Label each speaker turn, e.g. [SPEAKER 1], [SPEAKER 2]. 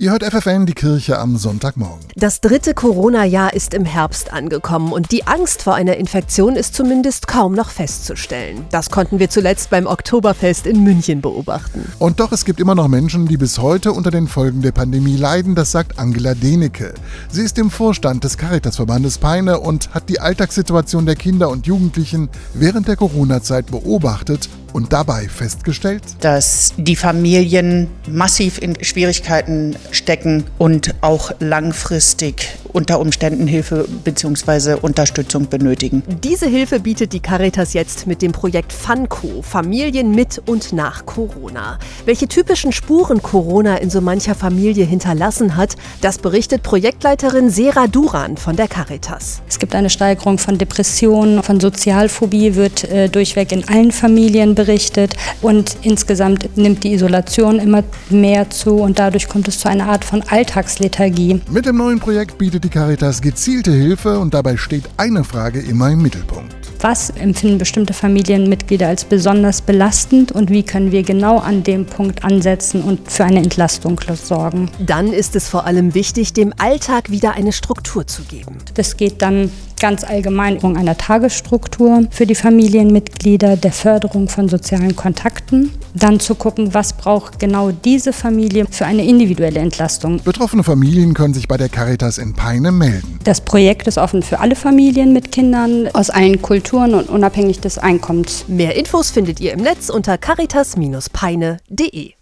[SPEAKER 1] Ihr hört FFN die Kirche am Sonntagmorgen.
[SPEAKER 2] Das dritte Corona-Jahr ist im Herbst angekommen und die Angst vor einer Infektion ist zumindest kaum noch festzustellen. Das konnten wir zuletzt beim Oktoberfest in München beobachten.
[SPEAKER 1] Und doch, es gibt immer noch Menschen, die bis heute unter den Folgen der Pandemie leiden, das sagt Angela Denecke. Sie ist im Vorstand des Caritasverbandes Peine und hat die Alltagssituation der Kinder und Jugendlichen während der Corona-Zeit beobachtet und dabei festgestellt,
[SPEAKER 3] dass die Familien massiv in Schwierigkeiten stecken und auch langfristig unter Umständen Hilfe bzw. Unterstützung benötigen.
[SPEAKER 2] Diese Hilfe bietet die Caritas jetzt mit dem Projekt FANCO, Familien mit und nach Corona. Welche typischen Spuren Corona in so mancher Familie hinterlassen hat, das berichtet Projektleiterin Sera Duran von der Caritas.
[SPEAKER 4] Es gibt eine Steigerung von Depressionen, von Sozialphobie wird äh, durchweg in allen Familien berichtet und insgesamt nimmt die Isolation immer mehr zu und dadurch kommt es zu einer Art von Alltagslethargie.
[SPEAKER 1] Mit dem neuen Projekt bietet die Caritas gezielte Hilfe und dabei steht eine Frage immer im Mittelpunkt.
[SPEAKER 4] Was empfinden bestimmte Familienmitglieder als besonders belastend und wie können wir genau an dem Punkt ansetzen und für eine Entlastung sorgen?
[SPEAKER 2] Dann ist es vor allem wichtig, dem Alltag wieder eine Struktur zu geben.
[SPEAKER 4] Das geht dann ganz allgemein um einer Tagesstruktur für die Familienmitglieder, der Förderung von sozialen Kontakten, dann zu gucken, was braucht genau diese Familie für eine individuelle Entlastung.
[SPEAKER 1] Betroffene Familien können sich bei der Caritas in Peine melden.
[SPEAKER 4] Das Projekt ist offen für alle Familien mit Kindern aus allen Kulturen und unabhängig des Einkommens.
[SPEAKER 2] Mehr Infos findet ihr im Netz unter caritas-peine.de.